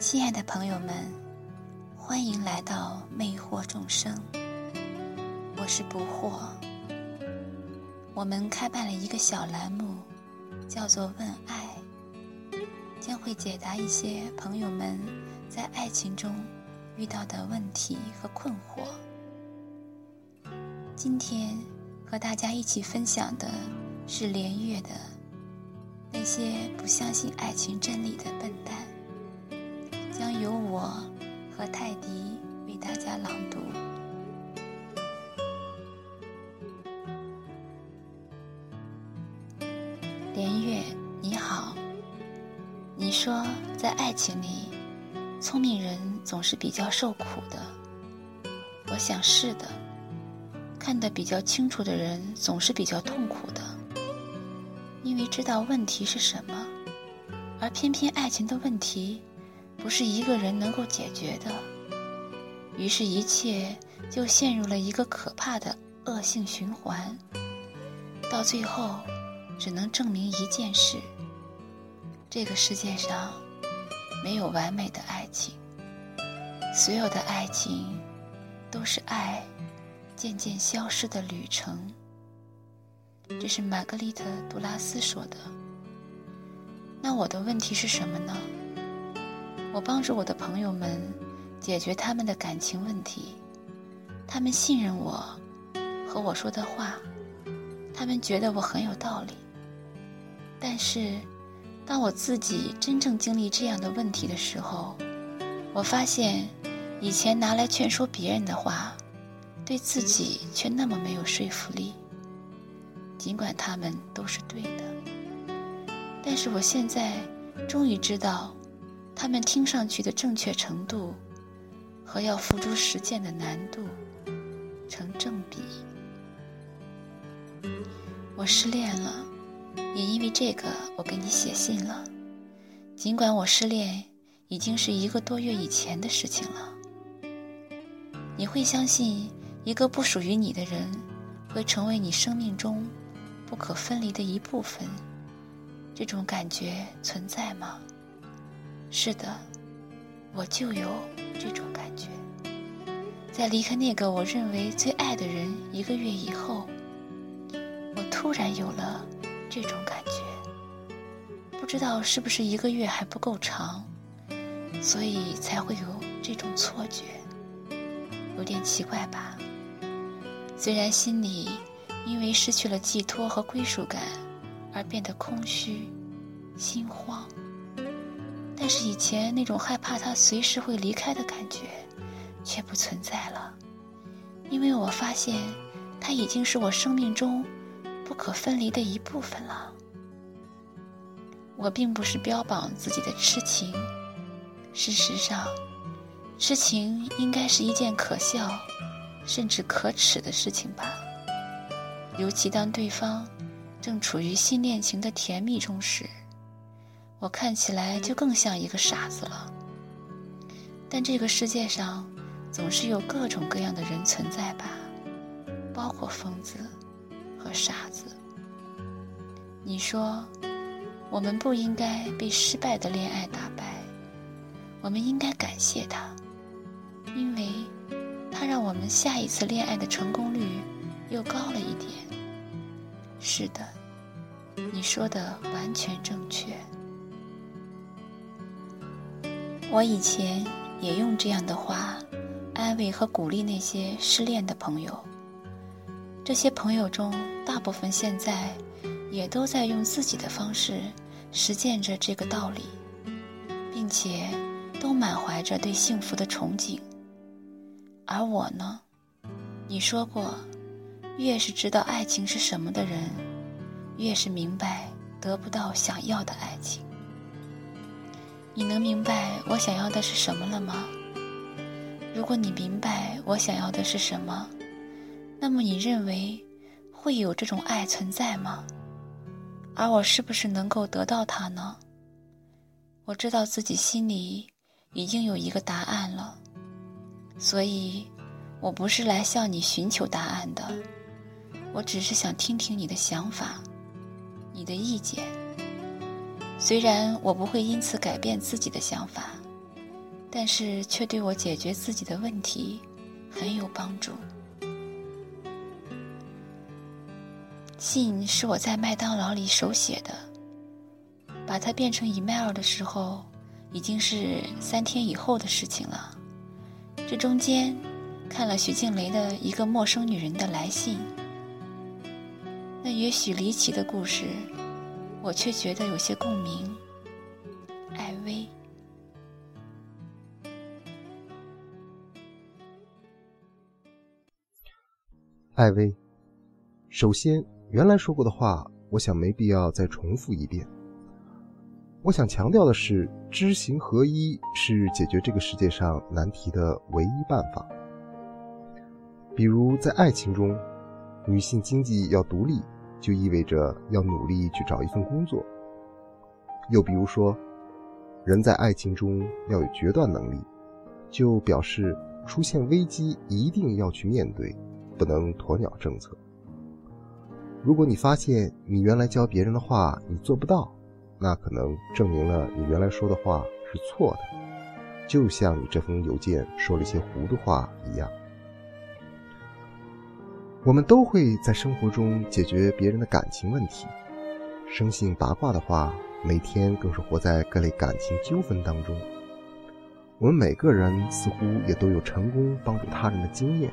亲爱的朋友们，欢迎来到魅惑众生。我是不惑。我们开办了一个小栏目，叫做“问爱”，将会解答一些朋友们在爱情中遇到的问题和困惑。今天和大家一起分享的是连月的那些不相信爱情真理的笨蛋。将由我和泰迪为大家朗读。连月，你好。你说在爱情里，聪明人总是比较受苦的。我想是的。看得比较清楚的人总是比较痛苦的，因为知道问题是什么，而偏偏爱情的问题。不是一个人能够解决的，于是，一切就陷入了一个可怕的恶性循环。到最后，只能证明一件事：这个世界上没有完美的爱情，所有的爱情都是爱渐渐消失的旅程。这是玛格丽特·杜拉斯说的。那我的问题是什么呢？我帮助我的朋友们解决他们的感情问题，他们信任我和我说的话，他们觉得我很有道理。但是，当我自己真正经历这样的问题的时候，我发现以前拿来劝说别人的话，对自己却那么没有说服力。尽管他们都是对的，但是我现在终于知道。他们听上去的正确程度，和要付诸实践的难度成正比。我失恋了，也因为这个，我给你写信了。尽管我失恋已经是一个多月以前的事情了，你会相信一个不属于你的人会成为你生命中不可分离的一部分？这种感觉存在吗？是的，我就有这种感觉。在离开那个我认为最爱的人一个月以后，我突然有了这种感觉。不知道是不是一个月还不够长，所以才会有这种错觉。有点奇怪吧？虽然心里因为失去了寄托和归属感而变得空虚、心慌。但是以前那种害怕他随时会离开的感觉，却不存在了，因为我发现他已经是我生命中不可分离的一部分了。我并不是标榜自己的痴情，事实上，痴情应该是一件可笑，甚至可耻的事情吧。尤其当对方正处于新恋情的甜蜜中时。我看起来就更像一个傻子了。但这个世界上总是有各种各样的人存在吧，包括疯子和傻子。你说，我们不应该被失败的恋爱打败，我们应该感谢他，因为他让我们下一次恋爱的成功率又高了一点。是的，你说的完全正确。我以前也用这样的话安慰和鼓励那些失恋的朋友。这些朋友中，大部分现在也都在用自己的方式实践着这个道理，并且都满怀着对幸福的憧憬。而我呢？你说过，越是知道爱情是什么的人，越是明白得不到想要的爱情。你能明白我想要的是什么了吗？如果你明白我想要的是什么，那么你认为会有这种爱存在吗？而我是不是能够得到它呢？我知道自己心里已经有一个答案了，所以我不是来向你寻求答案的，我只是想听听你的想法，你的意见。虽然我不会因此改变自己的想法，但是却对我解决自己的问题很有帮助。信是我在麦当劳里手写的，把它变成 email 的时候，已经是三天以后的事情了。这中间，看了徐静蕾的一个陌生女人的来信，那也许离奇的故事，我却觉得有些共鸣。艾薇。艾薇，首先，原来说过的话，我想没必要再重复一遍。我想强调的是，知行合一是解决这个世界上难题的唯一办法。比如在爱情中，女性经济要独立，就意味着要努力去找一份工作；又比如说，人在爱情中要有决断能力，就表示出现危机一定要去面对。不能鸵鸟政策。如果你发现你原来教别人的话你做不到，那可能证明了你原来说的话是错的，就像你这封邮件说了一些糊涂话一样。我们都会在生活中解决别人的感情问题，生性八卦的话，每天更是活在各类感情纠纷当中。我们每个人似乎也都有成功帮助他人的经验。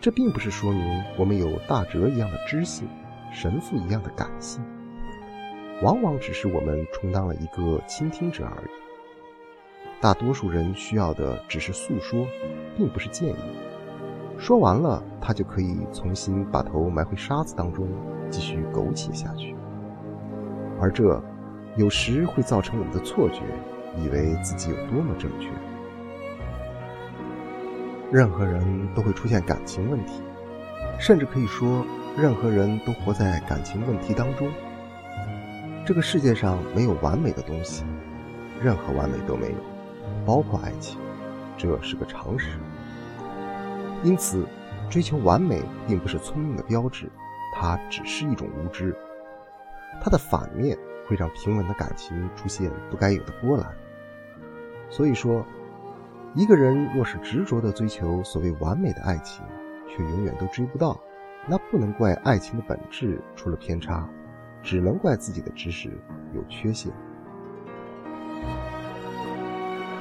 这并不是说明我们有大哲一样的知性，神父一样的感性，往往只是我们充当了一个倾听者而已。大多数人需要的只是诉说，并不是建议。说完了，他就可以重新把头埋回沙子当中，继续苟且下去。而这，有时会造成我们的错觉，以为自己有多么正确。任何人都会出现感情问题，甚至可以说，任何人都活在感情问题当中。这个世界上没有完美的东西，任何完美都没有，包括爱情，这是个常识。因此，追求完美并不是聪明的标志，它只是一种无知。它的反面会让平稳的感情出现不该有的波澜。所以说。一个人若是执着地追求所谓完美的爱情，却永远都追不到，那不能怪爱情的本质出了偏差，只能怪自己的知识有缺陷。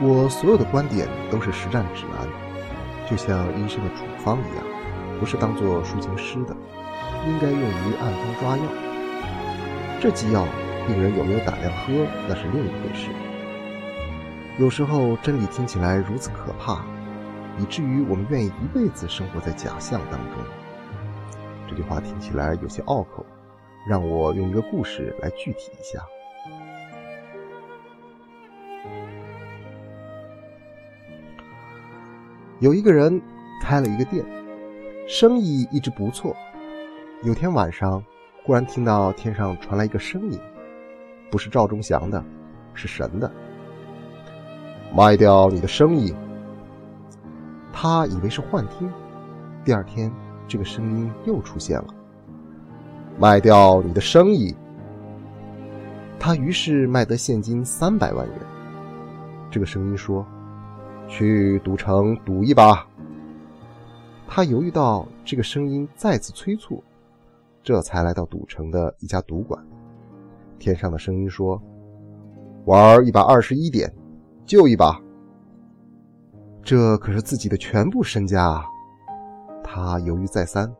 我所有的观点都是实战指南，就像医生的处方一样，不是当做抒情诗的，应该用于按方抓药。这剂药，病人有没有胆量喝，那是另一回事。有时候真理听起来如此可怕，以至于我们愿意一辈子生活在假象当中。这句话听起来有些拗口，让我用一个故事来具体一下。有一个人开了一个店，生意一直不错。有天晚上，忽然听到天上传来一个声音，不是赵忠祥的，是神的。卖掉你的生意，他以为是幻听。第二天，这个声音又出现了。卖掉你的生意，他于是卖得现金三百万元。这个声音说：“去赌城赌一把。”他犹豫到这个声音再次催促，这才来到赌城的一家赌馆。天上的声音说：“玩一把二十一点。”就一把，这可是自己的全部身家啊！他犹豫再三，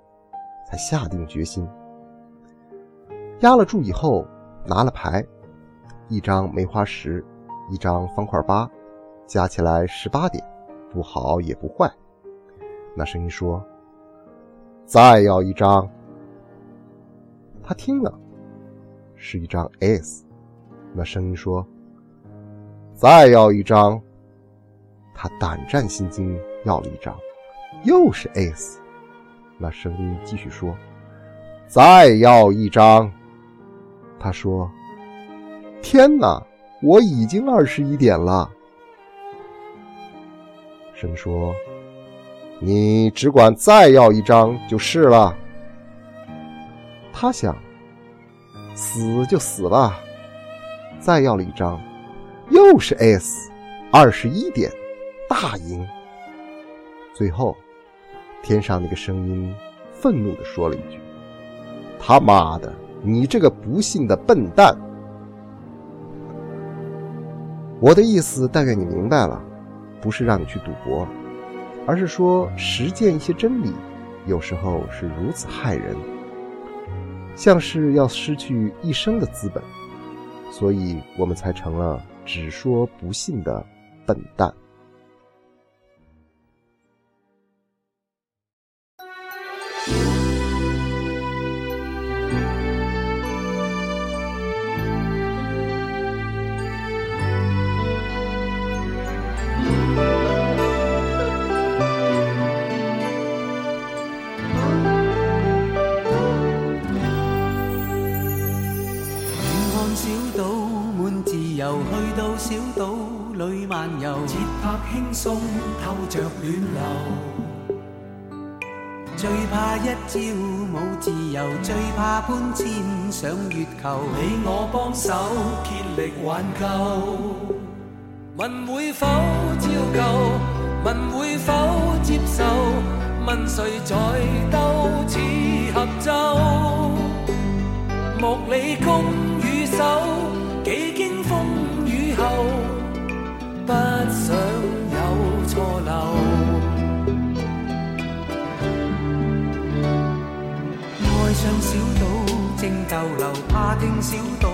才下定决心。压了注以后，拿了牌，一张梅花十，一张方块八，加起来十八点，不好也不坏。那声音说：“再要一张。”他听了，是一张 S。那声音说。再要一张，他胆战心惊，要了一张，又是 S。那声音继续说：“再要一张。”他说：“天哪，我已经二十一点了。”声说：“你只管再要一张就是了。”他想：“死就死了，再要了一张。”又是 S，二十一点，大赢。最后，天上那个声音愤怒地说了一句：“他妈的，你这个不幸的笨蛋！”我的意思大概你明白了，不是让你去赌博，而是说实践一些真理，有时候是如此害人，像是要失去一生的资本，所以我们才成了只说不信的笨蛋。小岛里漫游，节拍轻松，透着暖流。最怕一朝冇自由，最怕搬迁上月球。你我帮手竭力挽救。问会否照旧？问会否接受？问谁在斗似合奏？莫理攻上小岛正逗留，怕听小岛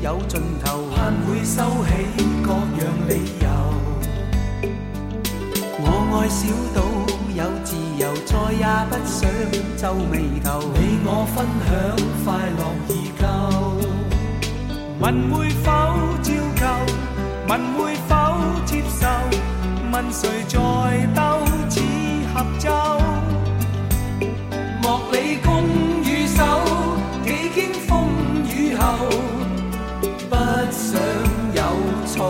有尽头，盼会收起各样理由。我爱小岛有自由，再也不想皱眉头，你我分享快乐已够。问会否照旧？问会否接受？问谁在斗似合奏？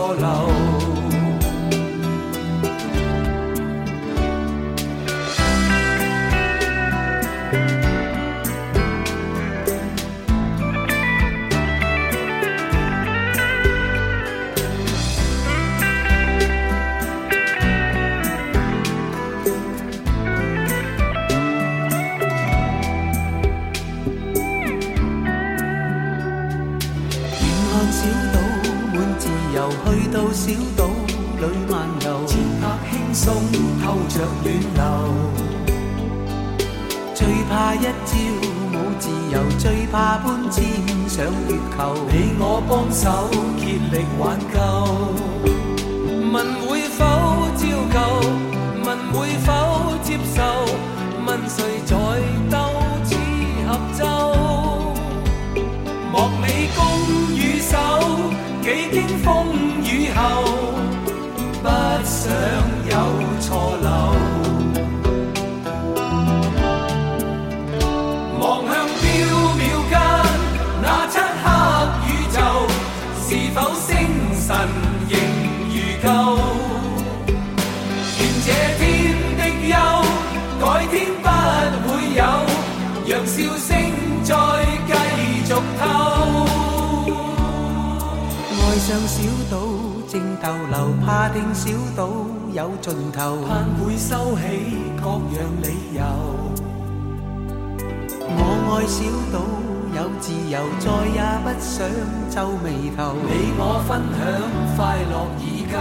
远航小岛。游去到。小岛里漫游，节拍轻松，透着暖流。最怕一朝冇自由，最怕搬迁上月球。你我帮手竭力挽救。问会否照旧？问会否接受？问谁在兜经风。雨后小岛正逗留，怕听小岛有尽头，盼会收起各样理由。我爱小岛有自由，再也不想皱眉头。你我分享快乐已够。